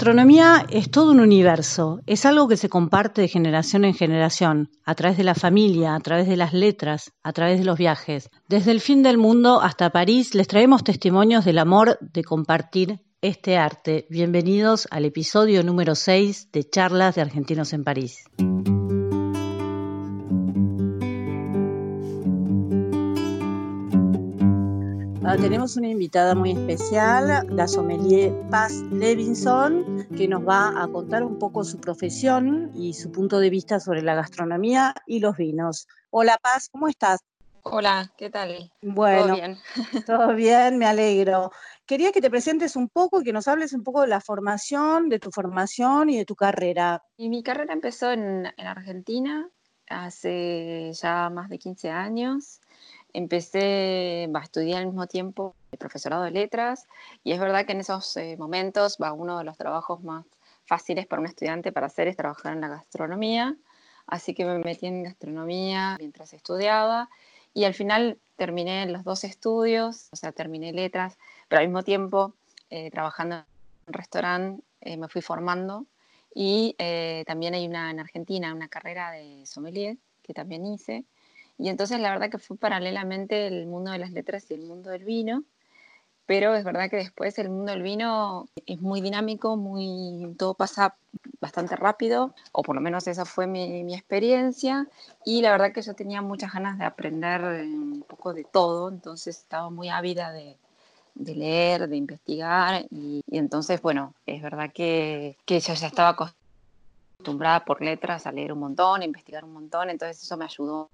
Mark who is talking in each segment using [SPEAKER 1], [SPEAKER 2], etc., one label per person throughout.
[SPEAKER 1] gastronomía es todo un universo, es algo que se comparte de generación en generación, a través de la familia, a través de las letras, a través de los viajes. Desde el fin del mundo hasta París les traemos testimonios del amor de compartir este arte. Bienvenidos al episodio número 6 de Charlas de Argentinos en París. Tenemos una invitada muy especial, la sommelier Paz Levinson, que nos va a contar un poco su profesión y su punto de vista sobre la gastronomía y los vinos. Hola Paz, ¿cómo estás?
[SPEAKER 2] Hola, ¿qué tal?
[SPEAKER 1] Bueno,
[SPEAKER 2] ¿Todo bien?
[SPEAKER 1] todo bien, me alegro. Quería que te presentes un poco y que nos hables un poco de la formación, de tu formación y de tu carrera.
[SPEAKER 2] Y mi carrera empezó en, en Argentina hace ya más de 15 años. Empecé a estudiar al mismo tiempo el profesorado de letras y es verdad que en esos eh, momentos va uno de los trabajos más fáciles para un estudiante para hacer es trabajar en la gastronomía. Así que me metí en gastronomía mientras estudiaba y al final terminé los dos estudios, o sea, terminé letras, pero al mismo tiempo eh, trabajando en un restaurante eh, me fui formando y eh, también hay una en Argentina, una carrera de sommelier que también hice. Y entonces la verdad que fue paralelamente el mundo de las letras y el mundo del vino, pero es verdad que después el mundo del vino es muy dinámico, muy, todo pasa bastante rápido, o por lo menos esa fue mi, mi experiencia, y la verdad que yo tenía muchas ganas de aprender eh, un poco de todo, entonces estaba muy ávida de, de leer, de investigar, y, entonces, bueno, es verdad que, que yo ya estaba acostumbrada por letras a leer un montón, a investigar un montón, entonces eso me ayudó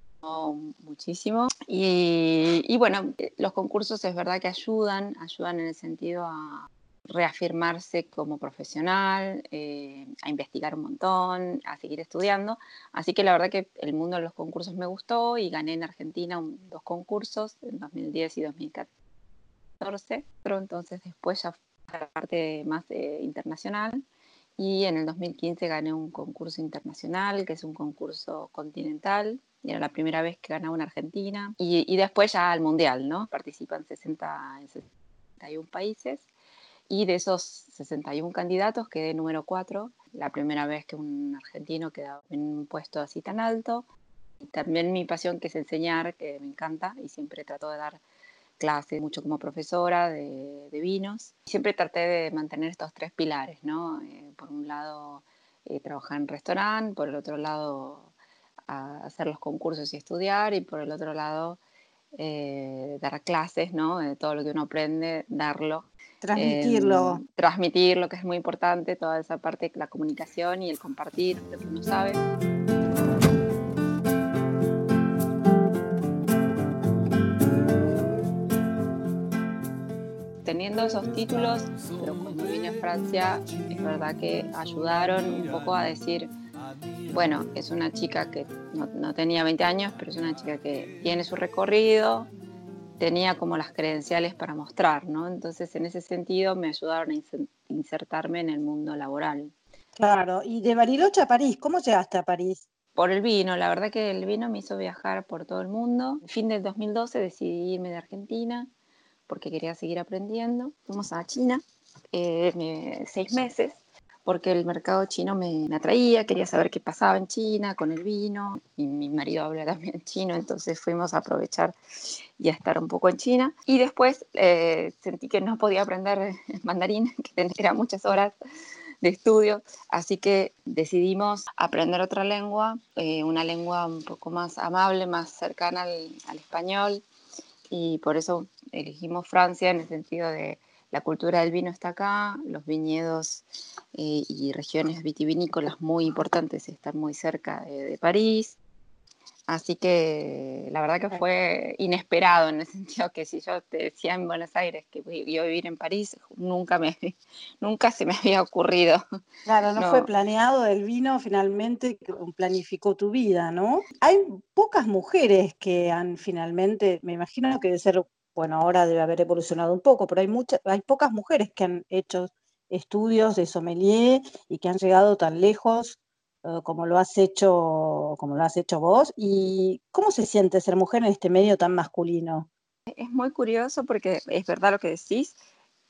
[SPEAKER 2] muchísimo. Y, y, bueno, los concursos es verdad que ayudan, ayudan en el sentido a reafirmarse como profesional, eh, a investigar un montón, a seguir estudiando. Así que la verdad que el mundo de los concursos me gustó y gané en Argentina un, dos concursos, en 2010 y 2014. Pero entonces después ya fue la parte más eh, internacional y en el 2015 gané un concurso internacional, que es un concurso continental, era la primera vez que ganaba en Argentina, y, después ya al Mundial, ¿no? Participan 60, en 61 países, y de esos 61 candidatos quedé número 4, la primera vez que un argentino quedaba en un puesto así tan alto. Y también mi pasión que es enseñar, que me encanta, y siempre trato de dar clase mucho como profesora de, de, vinos. Siempre traté de mantener estos tres pilares, ¿no? Eh, por un lado, eh, trabajar en restaurante, por el otro lado, a hacer los concursos y estudiar, y por el otro lado, eh, dar clases, ¿no? De todo lo que uno aprende, darlo.
[SPEAKER 1] Transmitirlo.
[SPEAKER 2] transmitirlo, que es muy importante, toda esa parte la comunicación y el compartir lo que uno sabe. teniendo esos títulos, pero cuando vine a Francia, es verdad que ayudaron un poco a decir, bueno, es una chica que no, no, tenía 20 años, pero es una chica que tiene su recorrido, tenía como las credenciales para mostrar, ¿no? Entonces, en ese sentido, me ayudaron a insertarme en el mundo laboral.
[SPEAKER 1] Claro, y de Bariloche a París, ¿cómo llegaste a París?
[SPEAKER 2] Por el vino, la verdad que el vino me hizo viajar por todo el mundo. Fin del 2012 decidí irme de Argentina porque quería seguir aprendiendo. Fuimos a China eh, seis meses porque el mercado chino me, me, atraía, quería saber qué pasaba en China con el vino, y mi marido habla también chino, entonces fuimos a aprovechar y a estar un poco en China. Y después eh, sentí que no podía aprender mandarín, que eran muchas horas, de estudio, así que decidimos aprender otra lengua, eh, una lengua un poco más amable, más cercana al, al español, y por eso elegimos Francia en el sentido de la cultura del vino está acá, los viñedos eh, y regiones vitivinícolas muy importantes están muy cerca de, París. Así que la verdad que fue inesperado en el sentido que si yo te decía en Buenos Aires que iba a vivir en París, nunca, me, nunca se me había ocurrido.
[SPEAKER 3] Claro, no, fue planeado el vino, finalmente planificó tu vida, ¿no? Hay pocas mujeres que han finalmente, me imagino que debe ser bueno, ahora debe haber evolucionado un poco, pero hay, muchas, hay pocas mujeres que han hecho estudios de sommelier y que han llegado tan lejos eh, como lo has hecho, como lo has hecho vos. ¿Y cómo se siente ser mujer en este medio tan masculino?
[SPEAKER 2] Es muy curioso porque es verdad lo que decís,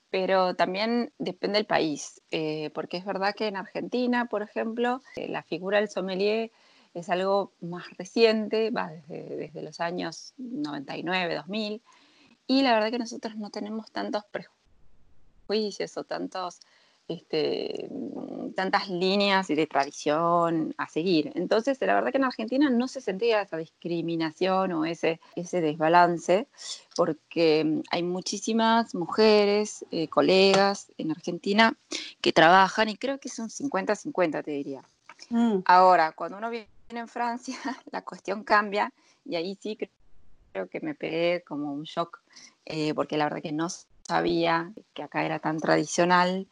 [SPEAKER 2] pero también depende del país, eh, porque es verdad que en Argentina, por ejemplo, eh, la figura del sommelier es algo más reciente, va desde, desde los años 99, 2000, y la verdad que nosotros no tenemos tantos prejuicios o tantos, este, mm, tantas líneas de tradición a seguir. Entonces, la verdad que en Argentina no se sentía esa discriminación o ese, ese desbalance, porque mm, hay muchísimas mujeres, eh, colegas en Argentina que trabajan y creo que son 50-50, te diría. Mm. Ahora, cuando uno viene en Francia, la cuestión cambia y ahí sí que que me pegué como un shock, eh, porque la verdad que no sabía que acá era tan tradicional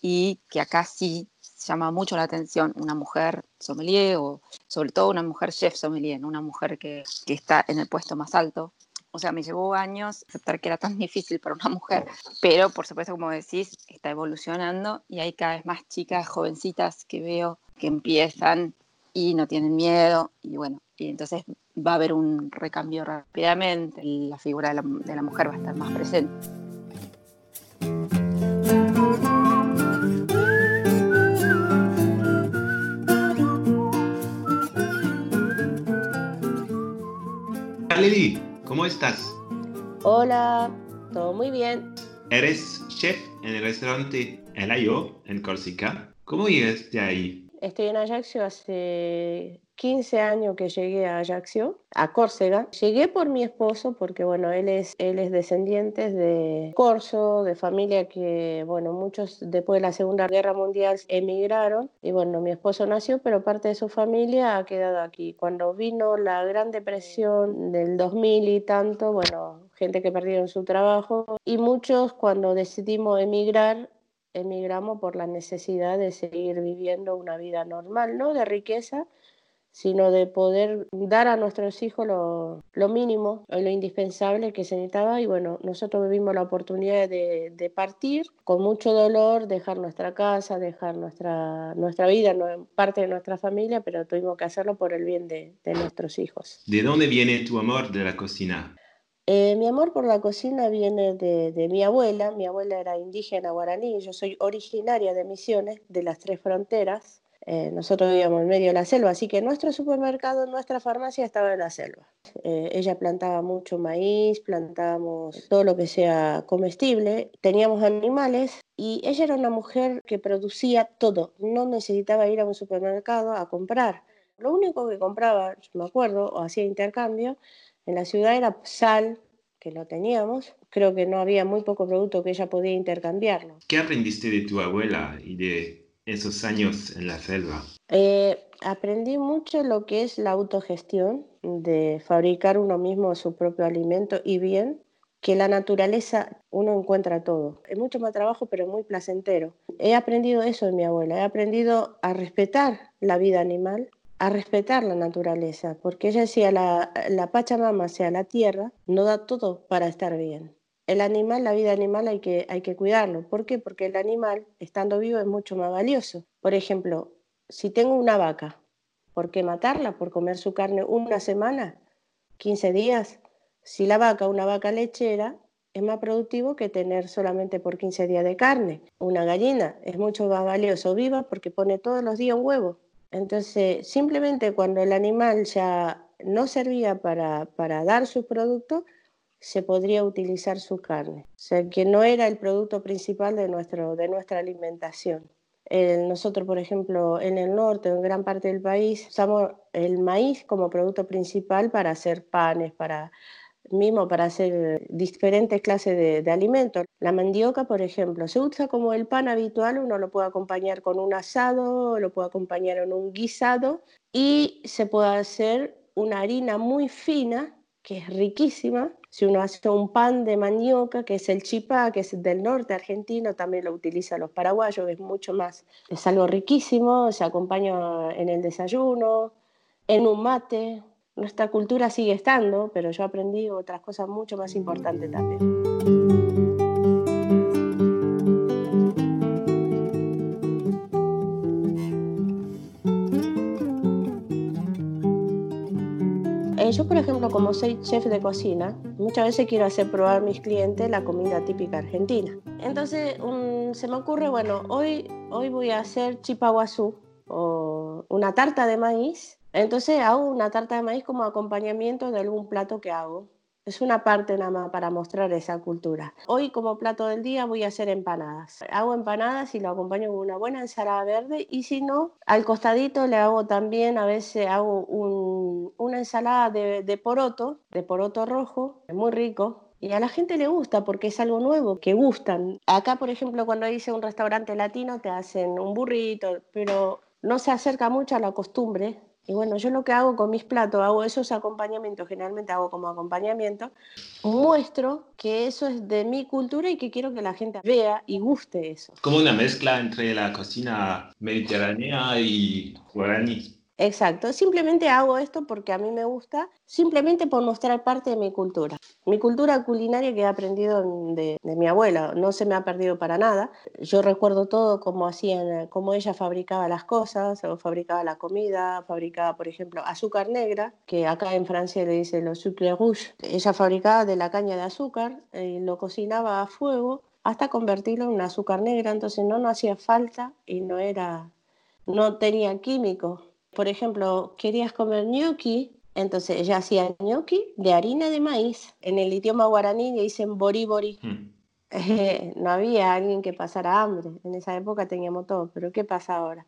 [SPEAKER 2] y que acá sí llama mucho la atención una mujer sommelier o sobre todo una mujer chef sommelier, una mujer que, que está en el puesto más alto. O sea, me llevó años aceptar que era tan difícil para una mujer, pero por supuesto, como decís, está evolucionando y hay cada vez más chicas jovencitas que veo que empiezan y no tienen miedo y bueno, y entonces va a haber un recambio rápidamente, la figura de la, de la mujer va a estar más presente.
[SPEAKER 4] Lady, ¿cómo estás?
[SPEAKER 5] Hola, todo muy bien.
[SPEAKER 4] Eres chef en el restaurante El Ayo en Corsica. ¿Cómo llegaste ahí?
[SPEAKER 5] Estoy en Ajaccio hace 15 años que llegué a Ajaccio, a Córcega. Llegué por mi esposo porque, bueno, él es, él es descendiente de Corso, de familia que, bueno, muchos después de la Segunda Guerra Mundial emigraron. Y, bueno, mi esposo nació, pero parte de su familia ha quedado aquí. Cuando vino la Gran Depresión del 2000 y tanto, bueno, gente que perdieron su trabajo y muchos cuando decidimos emigrar emigramos por la necesidad de seguir viviendo una vida normal, no de riqueza, sino de poder dar a nuestros hijos lo, lo mínimo, lo indispensable que se necesitaba. Y bueno, nosotros vivimos la oportunidad de, de, partir con mucho dolor, dejar nuestra casa, dejar nuestra, nuestra vida, parte de nuestra familia, pero tuvimos que hacerlo por el bien de, de nuestros hijos.
[SPEAKER 4] ¿De dónde viene tu amor de la cocina?
[SPEAKER 5] Eh, mi amor por la cocina viene de, de, mi abuela. Mi abuela era indígena guaraní. Yo soy originaria de Misiones, de las tres fronteras. Eh, nosotros vivíamos en medio de la selva, así que nuestro supermercado, nuestra farmacia estaba en la selva. Eh, ella plantaba mucho maíz, plantábamos todo lo que sea comestible, teníamos animales y ella era una mujer que producía todo, no necesitaba ir a un supermercado a comprar. Lo único que compraba, me acuerdo, o hacía intercambio, en la ciudad era sal, que lo teníamos. Creo que no había muy poco producto que ella podía intercambiarlo.
[SPEAKER 4] ¿Qué aprendiste de tu abuela y de esos años en la selva?
[SPEAKER 5] Eh, aprendí mucho lo que es la autogestión, de fabricar uno mismo su propio alimento y bien, que la naturaleza uno encuentra todo. Es mucho más trabajo, pero muy placentero. He aprendido eso de mi abuela, he aprendido a respetar la vida animal, a respetar la naturaleza, porque ella decía, la, la Pachamama, sea la tierra, no da todo para estar bien. El animal, la vida animal hay que, hay que cuidarlo. ¿Por qué? Porque el animal, estando vivo, es mucho más valioso. Por ejemplo, si tengo una vaca, ¿por qué matarla? ¿Por comer su carne una semana? ¿15 días? Si la vaca, una vaca lechera, es más productivo que tener solamente por 15 días de carne. Una gallina es mucho más valioso viva porque pone todos los días un huevo entonces, simplemente cuando el animal ya no servía para, para dar su producto, se podría utilizar su carne. O sea, que no era el producto principal de, nuestro, de nuestra alimentación. nosotros, por ejemplo, en el norte, en gran parte del país, usamos el maíz como producto principal para hacer panes, para mismo para hacer diferentes clases de, de, alimentos. La mandioca, por ejemplo, se usa como el pan habitual, uno lo puede acompañar con un asado, lo puede acompañar en un guisado y se puede hacer una harina muy fina, que es riquísima. Si uno hace un pan de mandioca, que es el chipá, que es del norte argentino, también lo utilizan los paraguayos, es mucho más, es algo riquísimo, se acompaña en el desayuno, en un mate, nuestra cultura sigue estando, pero yo aprendí otras cosas mucho más importantes también. Yo, por ejemplo, como soy chef de cocina, muchas veces quiero hacer probar a mis clientes la comida típica argentina. Entonces, se me ocurre, bueno, hoy, hoy voy a hacer chipaguazú o una tarta de maíz entonces hago una tarta de maíz como acompañamiento de algún plato que hago. Es una parte nada más para mostrar esa cultura. Hoy como plato del día voy a hacer empanadas. Hago empanadas y lo acompaño con una buena ensalada verde y si no, al costadito le hago también, a veces hago una ensalada de, poroto, de poroto rojo, muy rico, y a la gente le gusta porque es algo nuevo, que gustan. Acá, por ejemplo, cuando dice un restaurante latino te hacen un burrito, pero no se acerca mucho a la costumbre y bueno, yo lo que hago con mis platos, hago esos acompañamientos, generalmente hago como acompañamiento, muestro que eso es de mi cultura y que quiero que la gente vea y guste eso.
[SPEAKER 4] Como una mezcla entre la cocina mediterránea y guaraní.
[SPEAKER 5] Exacto, simplemente hago esto porque a mí me gusta, simplemente por mostrar parte de mi cultura. Mi cultura culinaria que he aprendido de, mi abuela, no se me ha perdido para nada. Yo recuerdo todo cómo hacían, cómo ella fabricaba las cosas, o fabricaba la comida, fabricaba, por ejemplo, azúcar negra, que acá en Francia le dicen los sucre rouge. Ella fabricaba de la caña de azúcar y lo cocinaba a fuego hasta convertirlo en azúcar negra, entonces no, no hacía falta y no era, no tenía químicos por ejemplo, querías comer gnocchi, entonces ella hacía gnocchi de harina de maíz. En el idioma guaraní le dicen bori bori. Hmm. no había alguien que pasara hambre. En esa época teníamos todo, pero ¿qué pasa ahora?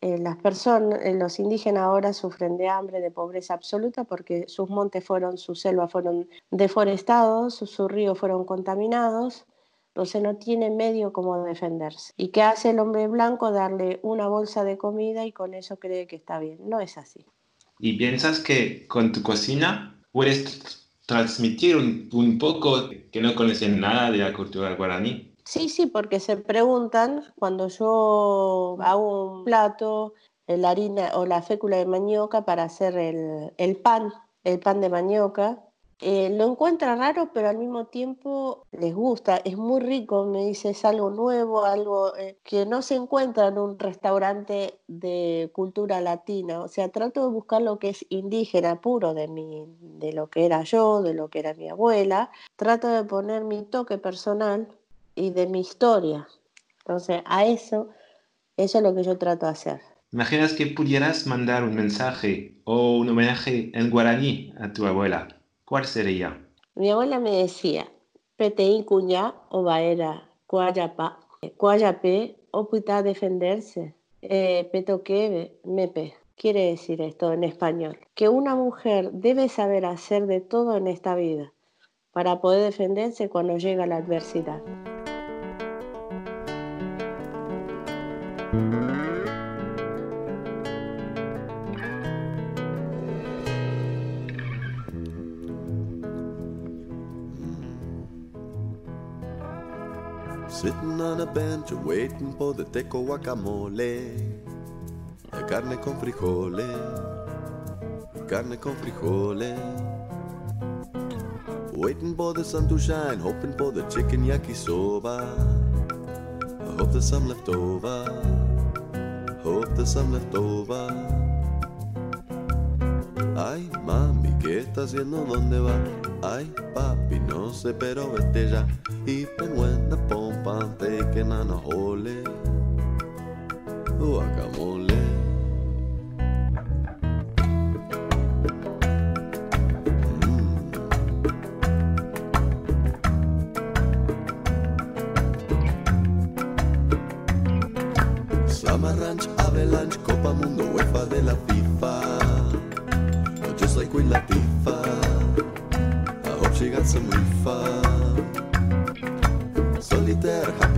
[SPEAKER 5] Eh, las personas, eh, los indígenas ahora sufren de hambre, de pobreza absoluta, porque sus montes fueron, sus selvas fueron deforestados, sus ríos fueron contaminados, entonces no tiene medio como defenderse. ¿Y qué hace el hombre blanco? Darle una bolsa de comida y con eso cree que está bien. No es así.
[SPEAKER 4] ¿Y piensas que con tu cocina puedes transmitir un, poco que no conocen nada de la cultura guaraní?
[SPEAKER 5] Sí, sí, porque se preguntan cuando yo hago un plato, la harina o la fécula de manioca para hacer el, el pan, el pan de manioca, eh, lo encuentra raro, pero al mismo tiempo les gusta, es muy rico, me dice, es algo nuevo, algo eh, que no se encuentra en un restaurante de cultura latina. O sea, trato de buscar lo que es indígena puro de, mi, de lo que era yo, de lo que era mi abuela. Trato de poner mi toque personal y de mi historia. Entonces, a eso, eso es lo que yo trato de hacer.
[SPEAKER 4] ¿Imaginas que pudieras mandar un mensaje o un homenaje en guaraní a tu abuela? ¿Cuál sería?
[SPEAKER 5] Mi abuela me decía, peteí cuña o baera, cuayapa, cuayape o puta defenderse, eh, petoque mepe. Quiere decir esto en español, que una mujer debe saber hacer de todo en esta vida para poder defenderse cuando llega la adversidad.
[SPEAKER 6] On a bench waiting for the teco guacamole. Carne con frijole, carne con frijole. Waiting for the sun to shine, hoping for the chicken yakisoba. I hope there's some left over. Hope there's some left over. Ay, mami, ¿qué está haciendo? ¿Dónde va? Ay, papi, no sé, pero vete ya. Even when the pantequena mm.
[SPEAKER 7] Ranch, Avalanche, Copa Mundo, de la FIFA. Just like queen la I hope she got some reefer.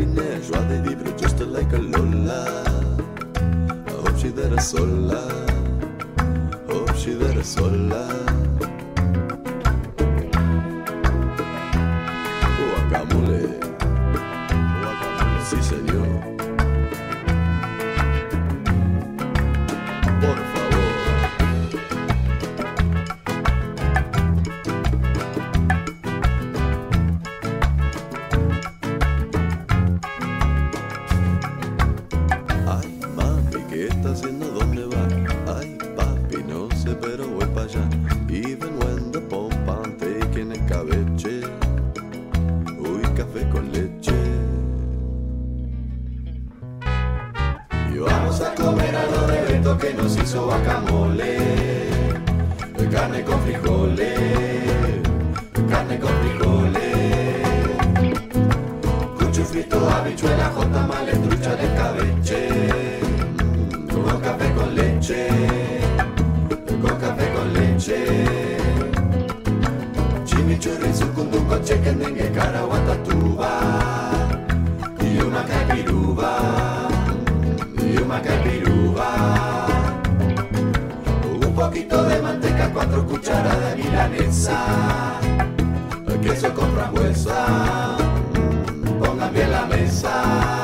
[SPEAKER 7] Happiness, joie de vivre, just like a Lola. I hope she there sola. Hope she there sola. Vamos a comer algo de Beto que nos hizo guacamole. Carne con frijoles. Carne con frijoles. Cucho frito, habichuela, jota, trucha de cabeche. Con café con leche. Con café con leche. Chimichurri, sucunduco, cheque, dengue, cara, guatatuba. Y una capiruba. Un poquito de manteca, cuatro cucharadas de milanesa. Queso con frambuesa. Pongan bien la mesa.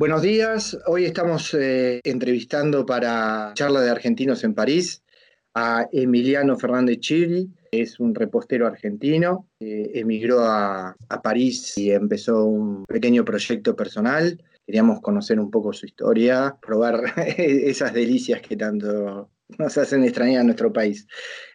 [SPEAKER 8] Buenos días, hoy estamos eh, entrevistando para Charla de Argentinos en París a Emiliano Fernández Chili, es un repostero argentino, eh, emigró a, París y empezó un pequeño proyecto personal. Queríamos conocer un poco su historia, probar esas delicias que tanto nos hacen extrañar a nuestro país.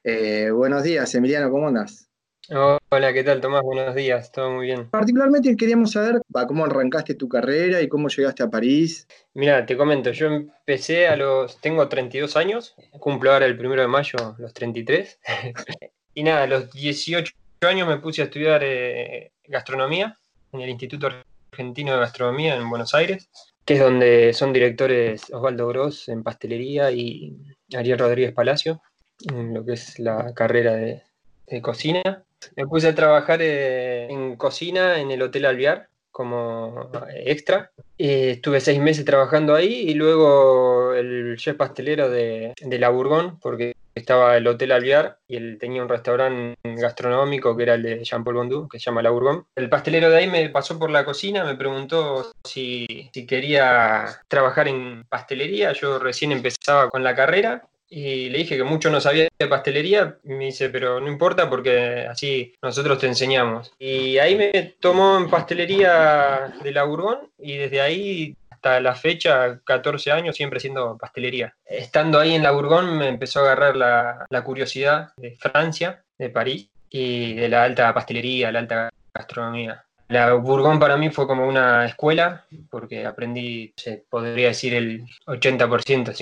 [SPEAKER 8] Eh, buenos días, Emiliano, ¿cómo andas?
[SPEAKER 9] Hola, ¿qué tal, Tomás? Buenos días, todo muy bien.
[SPEAKER 8] Particularmente queríamos saber cómo arrancaste tu carrera y cómo llegaste a París.
[SPEAKER 9] Mira, te comento, yo empecé a los, tengo 32 años, cumplo ahora el primero de mayo los 33, y nada, a los 18 años me puse a estudiar eh, gastronomía en el Instituto Argentino de Gastronomía en Buenos Aires, que es donde son directores Osvaldo Gross en pastelería y Ariel Rodríguez Palacio, en lo que es la carrera de, de cocina. Me puse a trabajar eh, en cocina en el Hotel Alvear como extra. Eh, estuve seis meses trabajando ahí y luego el chef pastelero de, de La Bourgogne, porque estaba el Hotel Alvear y él tenía un restaurante gastronómico que era el de Jean-Paul Bondou, que se llama La Bourgogne. El pastelero de ahí me pasó por la cocina, me preguntó si, si quería trabajar en pastelería. Yo recién empezaba con la carrera y le dije que mucho no sabía de pastelería, me dice, pero no importa porque así nosotros te enseñamos. Y ahí me tomó en pastelería de la Bourgogne y desde ahí hasta la fecha, 14 años, siempre siendo pastelería. Estando ahí en la Bourgogne me empezó a agarrar la, la curiosidad de Francia, de París, y de la alta pastelería, la alta gastronomía. La Bourgogne para mí fue como una escuela, porque aprendí, se podría decir, el 80%,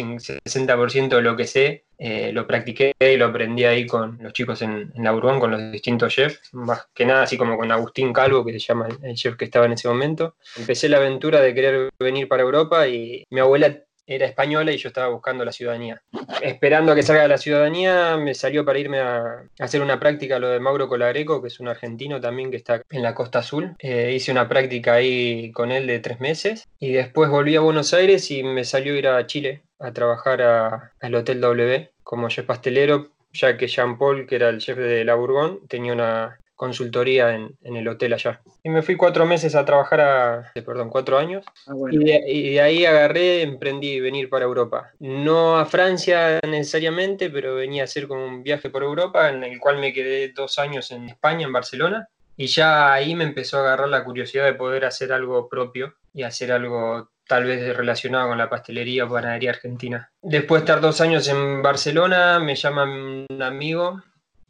[SPEAKER 9] 60% de lo que sé, eh, lo practiqué y lo aprendí ahí con los chicos en, en, la Bourgogne, con los distintos chefs, más que nada así como con Agustín Calvo, que se llama el chef que estaba en ese momento. Empecé la aventura de querer venir para Europa y mi abuela era española y yo estaba buscando la ciudadanía. Esperando a que salga la ciudadanía, me salió para irme a, hacer una práctica lo de Mauro Colagreco, que es un argentino también que está en la Costa Azul. Eh, hice una práctica ahí con él de tres meses y después volví a Buenos Aires y me salió ir a Chile a trabajar al Hotel W como chef pastelero, ya que Jean Paul, que era el chef de la Bourgogne, tenía una, consultoría en, en, el hotel allá. Y me fui cuatro meses a trabajar a, perdón, cuatro años. Ah, bueno. y, de, y, de, ahí agarré, emprendí venir para Europa. No a Francia necesariamente, pero venía a hacer como un viaje por Europa, en el cual me quedé dos años en España, en Barcelona. Y ya ahí me empezó a agarrar la curiosidad de poder hacer algo propio y hacer algo tal vez relacionado con la pastelería o panadería argentina. Después de estar dos años en Barcelona, me llama un amigo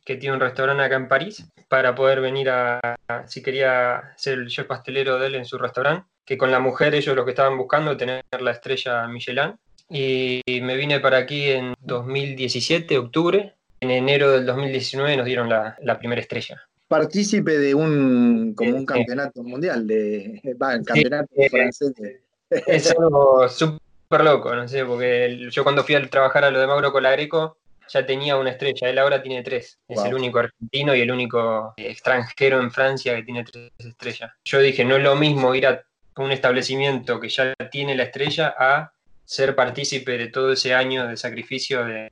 [SPEAKER 9] que tiene un restaurante acá en París, para poder venir a, si quería ser el chef pastelero de él en su restaurante, que con la mujer ellos lo que estaban buscando, tener la estrella Michelin. Y me vine para aquí en 2017, octubre. En enero del 2019 nos dieron la, la primera estrella.
[SPEAKER 8] Partícipe de un, como un campeonato mundial, de, va, el campeonato sí, francés. De...
[SPEAKER 9] Es algo súper loco, no sé, porque yo cuando fui a trabajar a lo de Mauro Colagreco, ya tenía una estrella, él ahora tiene tres. Es wow. el único argentino y el único extranjero en Francia que tiene tres estrellas. Yo dije, no es lo mismo ir a un establecimiento que ya tiene la estrella a ser partícipe de todo ese año de sacrificio de,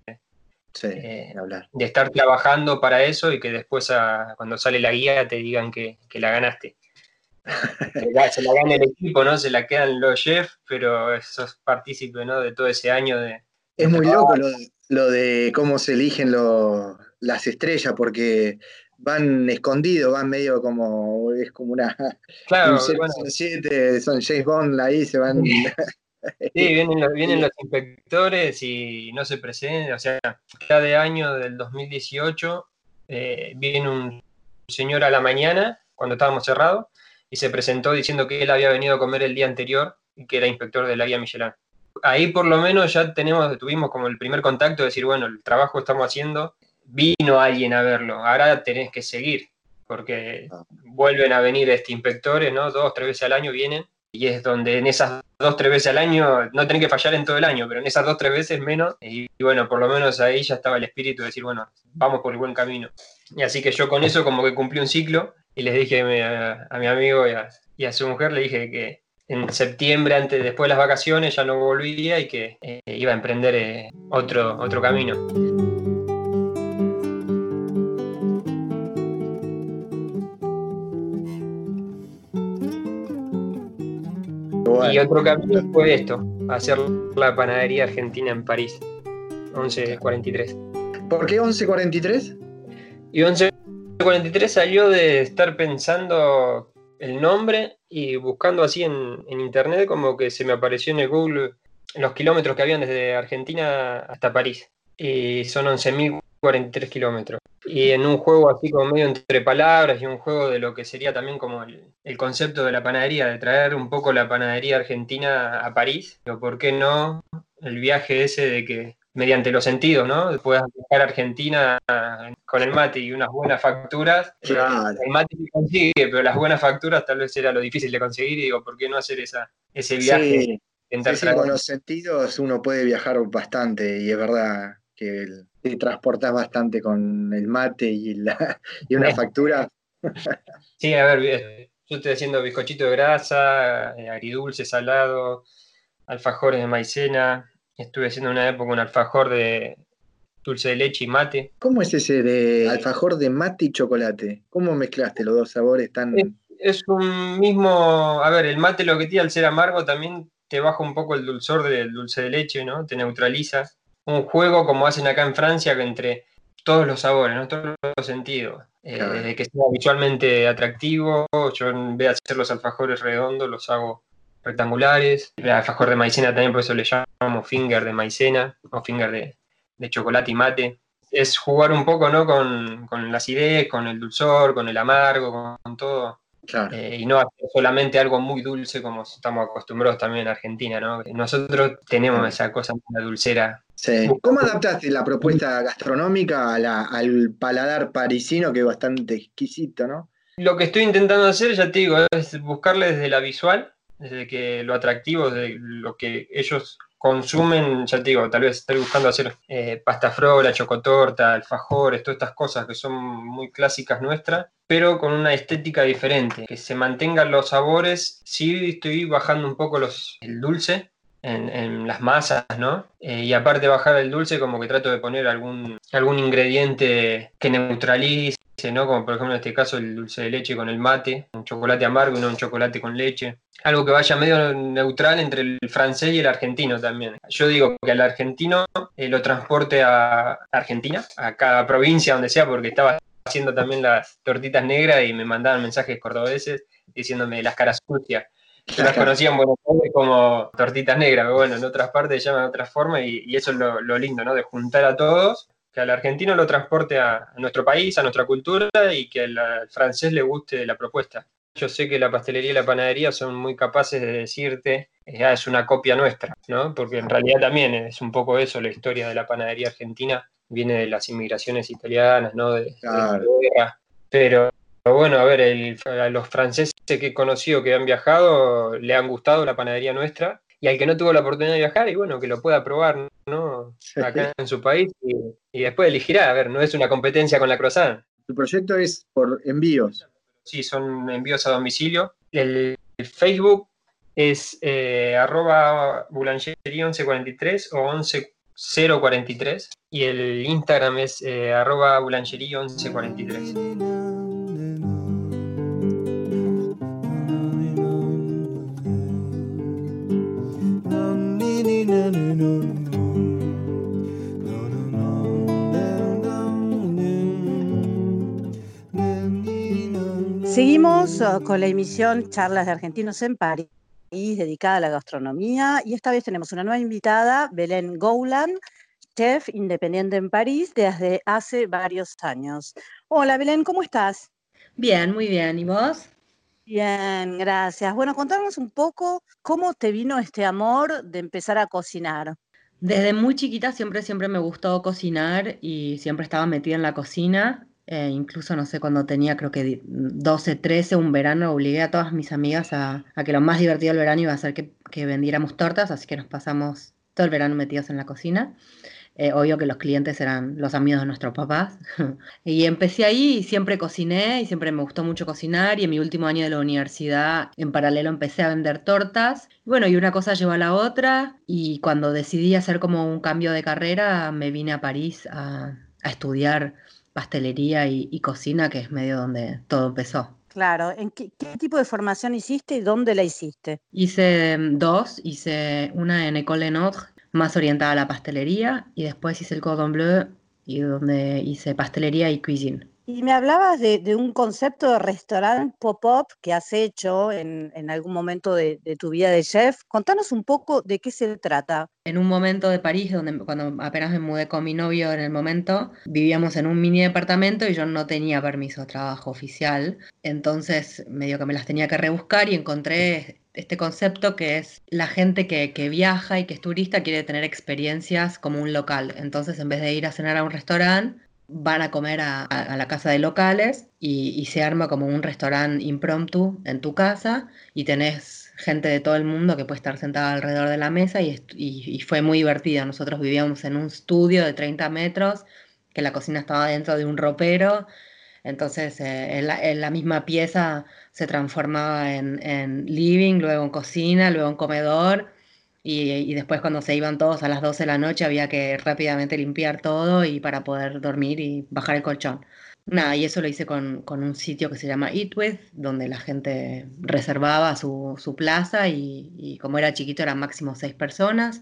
[SPEAKER 8] sí, eh,
[SPEAKER 9] de estar trabajando para eso y que después a, cuando sale la guía te digan que, que la ganaste. se la gana el equipo, ¿no? Se la quedan los chefs, pero sos partícipe, ¿no? De todo ese año de...
[SPEAKER 8] Es muy loco lo, lo de cómo se eligen lo, las estrellas, porque van escondidos, van medio como, es como una...
[SPEAKER 9] Claro,
[SPEAKER 8] un
[SPEAKER 9] bueno.
[SPEAKER 8] 7, son James Bond ahí, se van...
[SPEAKER 9] Sí, vienen los, vienen los inspectores y no se presentan, o sea, cada año del 2018 eh, viene un señor a la mañana, cuando estábamos cerrados, y se presentó diciendo que él había venido a comer el día anterior y que era inspector de la guía Michelin ahí por lo menos ya tenemos, tuvimos como el primer contacto de decir, bueno, el trabajo que estamos haciendo, vino alguien a verlo, ahora tenés que seguir, porque
[SPEAKER 8] Ah.
[SPEAKER 9] vuelven a venir este inspectores, ¿no? Dos, tres veces al año vienen, y es donde en esas dos, tres veces al año, no tenés que fallar en todo el año, pero en esas dos, tres veces menos, y, y bueno, por lo menos ahí ya estaba el espíritu de decir, bueno, vamos por el buen camino. Y así que yo con eso como que cumplí un ciclo, y les dije a, a mi amigo y a, y a su mujer, le dije que en septiembre, antes, después de las vacaciones, ya no volvía y que eh, iba a emprender eh, otro, otro camino.
[SPEAKER 8] Bueno.
[SPEAKER 9] Y otro camino fue esto, hacer la panadería argentina en París, 1143.
[SPEAKER 8] ¿Por qué 1143?
[SPEAKER 9] Y 1143 salió de estar pensando el nombre y buscando así en, en, internet como que se me apareció en el Google los kilómetros que habían desde Argentina hasta París. Y son 11.043 kilómetros. Y en un juego así como medio entre palabras y un juego de lo que sería también como el, el concepto de la panadería, de traer un poco la panadería argentina a París, o por qué no el viaje ese de que mediante los sentidos, ¿no? Puedas viajar a Argentina con el mate y unas buenas facturas.
[SPEAKER 8] Claro.
[SPEAKER 9] El mate se consigue, pero las buenas facturas tal vez era lo difícil de conseguir y digo, ¿por qué no hacer esa, ese viaje?
[SPEAKER 8] Sí, sí, sí con los sentidos uno puede viajar bastante y es verdad que te transportas bastante con el mate y, la, y una factura.
[SPEAKER 9] sí, a ver, yo estoy haciendo bizcochito de grasa, eh, agridulce, salado, alfajores de maicena, estuve haciendo una época un alfajor de, dulce de leche y mate.
[SPEAKER 8] ¿Cómo es ese de alfajor de mate y chocolate? ¿Cómo mezclaste los dos sabores tan...
[SPEAKER 9] Es, es un mismo, a ver, el mate lo que tiene al ser amargo también te baja un poco el dulzor del dulce de leche, ¿no? Te neutraliza. Un juego como hacen acá en Francia entre todos los sabores, ¿no? Todos los sentidos. Eh,
[SPEAKER 8] Claro.
[SPEAKER 9] desde que sea visualmente atractivo, yo en vez de hacer los alfajores redondos, los hago rectangulares. El alfajor de maicena también, por eso le llamamos finger de maicena o finger de, de chocolate y mate. Es jugar un poco, ¿no? Con, con la acidez, con el dulzor, con el amargo, con, con todo.
[SPEAKER 8] Claro.
[SPEAKER 9] Eh, y no hacer solamente algo muy dulce como estamos acostumbrados también en Argentina, ¿no? Nosotros tenemos esa cosa, la dulcera.
[SPEAKER 8] Sí. ¿Cómo adaptaste la propuesta gastronómica a la- al paladar parisino, que es bastante exquisito, ¿no?
[SPEAKER 9] Lo que estoy intentando hacer, ya te digo, es buscarle desde la visual, desde que lo atractivo, desde lo que ellos consumen, ya te digo, tal vez estoy buscando hacer eh, pasta frola, chocotorta, alfajores, todas estas cosas que son muy clásicas nuestras, pero con una estética diferente, que se mantengan los sabores, sí estoy bajando un poco los, el dulce, en, en las masas, ¿no? Eh, y aparte de bajar el dulce, como que trato de poner algún, algún ingrediente que neutralice, ¿no? Como por ejemplo en este caso el dulce de leche con el mate, un chocolate amargo y no un chocolate con leche. Algo que vaya medio neutral entre el francés y el argentino también. Yo digo que al argentino eh, lo transporte a Argentina, a cada provincia donde sea, porque estaba haciendo también las tortitas negras y me mandaban mensajes cordobeses diciéndome las caras sucias. Yo las conocía en Buenos Aires como tortitas negras, pero bueno, en otras partes se llaman de otra forma y, y eso es lo, lo lindo, ¿no? De juntar a todos, que al argentino lo transporte a, nuestro país, a nuestra cultura y que al, al francés le guste la propuesta. Yo sé que la pastelería y la panadería son muy capaces de decirte, ah, es una copia nuestra, ¿no? Porque en realidad también es un poco eso, la historia de la panadería argentina viene de las inmigraciones italianas, ¿no? De,
[SPEAKER 8] Claro.
[SPEAKER 9] Pero bueno, a ver, el- a los franceses que he conocido que han viajado le han gustado la panadería nuestra y al que no tuvo la oportunidad de viajar, y bueno, que lo pueda probar, ¿no? Acá en su país y, y después elegirá, a ver, no es una competencia con la croissant.
[SPEAKER 8] Tu proyecto es por envíos.
[SPEAKER 9] Sí, son envíos a domicilio. El, el Facebook es eh, arroba boulangerie 1143 o 11043 y el Instagram es eh, arroba boulangerie 1143.
[SPEAKER 1] Seguimos uh, con la emisión Charlas de Argentinos en París, dedicada a la gastronomía, y esta vez tenemos una nueva invitada, Belén Goulan, chef independiente en París desde hace varios años. Hola Belén, ¿cómo estás?
[SPEAKER 10] Bien, muy bien. ¿Y vos?
[SPEAKER 1] Bien, gracias. Bueno, contanos un poco cómo te vino este amor de empezar a cocinar.
[SPEAKER 10] Desde muy chiquita siempre, siempre me gustó cocinar y siempre estaba metida en la cocina. Eh, incluso, no sé, cuando tenía creo que di- 12, 13, un verano, obligué a todas mis amigas a, que lo más divertido del verano iba a ser que, vendiéramos tortas, así que nos pasamos todo el verano metidos en la cocina. Eh, obvio que los clientes eran los amigos de nuestros papás. y empecé ahí y siempre cociné y siempre me gustó mucho cocinar y en mi último año de la universidad en paralelo empecé a vender tortas. Bueno, y una cosa llevó a la otra y cuando decidí hacer como un cambio de carrera me vine a París a estudiar pastelería y, y cocina, que es medio donde todo empezó.
[SPEAKER 1] Claro, ¿en qué, qué tipo de formación hiciste y dónde la hiciste?
[SPEAKER 10] Hice mm, dos, hice una en École Notre, más orientada a la pastelería, y después hice el Cordon Bleu, y donde hice pastelería y cuisine.
[SPEAKER 1] Y me hablabas de, un concepto de restaurante pop-up que has hecho en, algún momento de, tu vida de chef. Contanos un poco de qué se trata.
[SPEAKER 10] En un momento de París, donde cuando apenas me mudé con mi novio en el momento, vivíamos en un mini departamento y yo no tenía permiso de trabajo oficial. Entonces, medio que me las tenía que rebuscar y encontré este concepto que es la gente que viaja y que es turista quiere tener experiencias como un local. Entonces, en vez de ir a cenar a un restaurante, van a comer a, a- la casa de locales y, y se arma como un restaurante impromptu en tu casa y tenés gente de todo el mundo que puede estar sentada alrededor de la mesa y, y- y fue muy divertido. Nosotros vivíamos en un estudio de 30 metros, que la cocina estaba dentro de un ropero, entonces eh, en la, en la misma pieza se transformaba en, en living, luego en cocina, luego en comedor. Y, después cuando se iban todos a las 12 de la noche había que rápidamente limpiar todo y para poder dormir y bajar el colchón. Nada, y eso lo hice con, un sitio que se llama Eat With, donde la gente reservaba su, plaza y, y, como era chiquito eran máximo seis personas.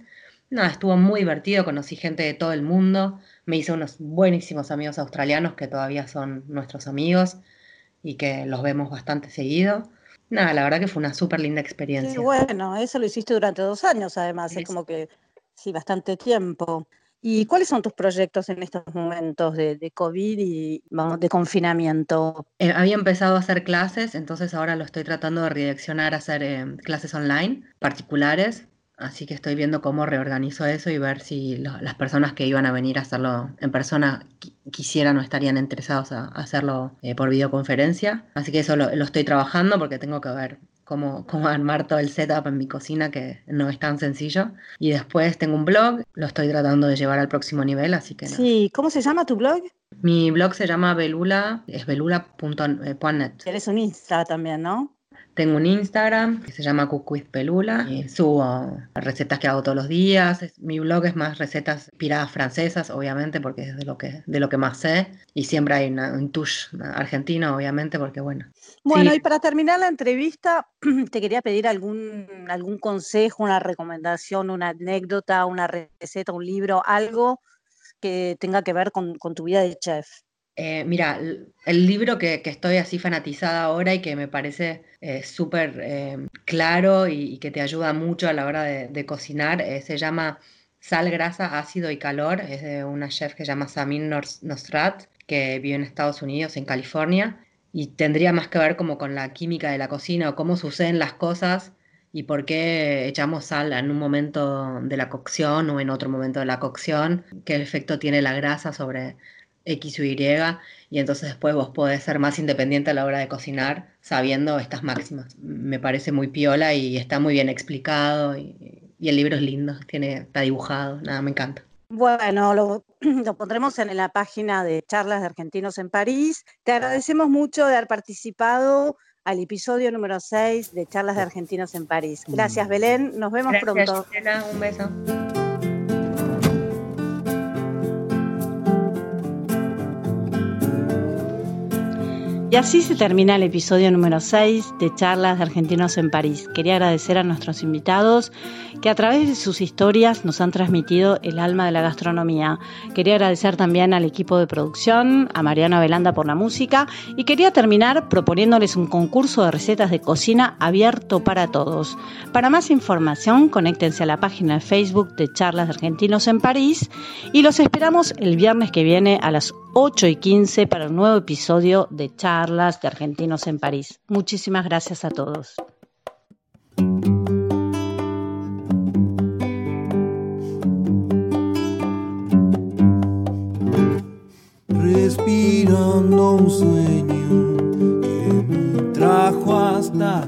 [SPEAKER 10] Nada, estuvo muy divertido, conocí gente de todo el mundo, me hice unos buenísimos amigos australianos que todavía son nuestros amigos y que los vemos bastante seguido. Nada, la verdad que fue una súper linda experiencia.
[SPEAKER 3] Sí, bueno, eso lo hiciste durante dos años además, es como que sí, bastante tiempo. ¿Y cuáles son tus proyectos en estos momentos de, COVID y de confinamiento?
[SPEAKER 10] Eh, había empezado a hacer clases, entonces ahora lo estoy tratando de redireccionar a hacer eh, clases online particulares Así que estoy viendo cómo reorganizo eso y ver si las personas que iban a venir a hacerlo en persona quisieran o estarían interesados a, hacerlo eh, por videoconferencia. Así que eso lo, estoy trabajando porque tengo que ver cómo, cómo armar todo el setup en mi cocina, que no es tan sencillo. Y después tengo un blog, lo estoy tratando de llevar al próximo nivel, así que...
[SPEAKER 3] Sí, ¿cómo se llama tu blog?
[SPEAKER 10] Mi blog se llama Belula, es belula.net.
[SPEAKER 3] Eres un Insta también, ¿no?
[SPEAKER 10] Tengo un Instagram que se llama Pelula y subo recetas que hago todos los días. Mi blog es más recetas piradas francesas, obviamente, porque es de lo que, de lo que más sé. Y siempre hay un touche argentino, obviamente, porque bueno.
[SPEAKER 3] Bueno, y para terminar la entrevista, te quería pedir algún, algún consejo, una recomendación, una anécdota, una receta, un libro, algo que tenga que ver con, con tu vida de chef.
[SPEAKER 10] Eh, mira, el libro que, estoy así fanatizada ahora y que me parece eh, súper eh, claro y, que te ayuda mucho a la hora de, cocinar se llama Sal, Grasa, Ácido y Calor. Es de una chef que se llama Samin Nostrat, que vive en Estados Unidos, en California. Y tendría más que ver como con la química de la cocina o cómo suceden las cosas y por qué echamos sal en un momento de la cocción o en otro momento de la cocción, qué efecto tiene la grasa sobre X o Y, y entonces después vos podés ser más independiente a la hora de cocinar sabiendo estas máximas. Me parece muy piola y está muy bien explicado y, el libro es lindo, tiene, está dibujado, nada, me encanta.
[SPEAKER 3] Bueno, lo, lo, pondremos en la página de Charlas de Argentinos en París. Te agradecemos mucho de haber participado al episodio número 6 de Charlas de Argentinos en París. Gracias, Belén. Nos vemos
[SPEAKER 10] pronto. un beso.
[SPEAKER 1] Y así se termina el episodio número 6 de Charlas de Argentinos en París. Quería agradecer a nuestros invitados que a través de sus historias nos han transmitido el alma de la gastronomía. Quería agradecer también al equipo de producción, a Mariana Velanda por la música y quería terminar proponiéndoles un concurso de recetas de cocina abierto para todos. Para más información, conéctense a la página de Facebook de Charlas de Argentinos en París y los esperamos el viernes que viene a las 8 y 15 para un nuevo episodio de Charlas de Argentinos en París. Muchísimas gracias a todos.
[SPEAKER 6] Respirando un sueño que me trajo hasta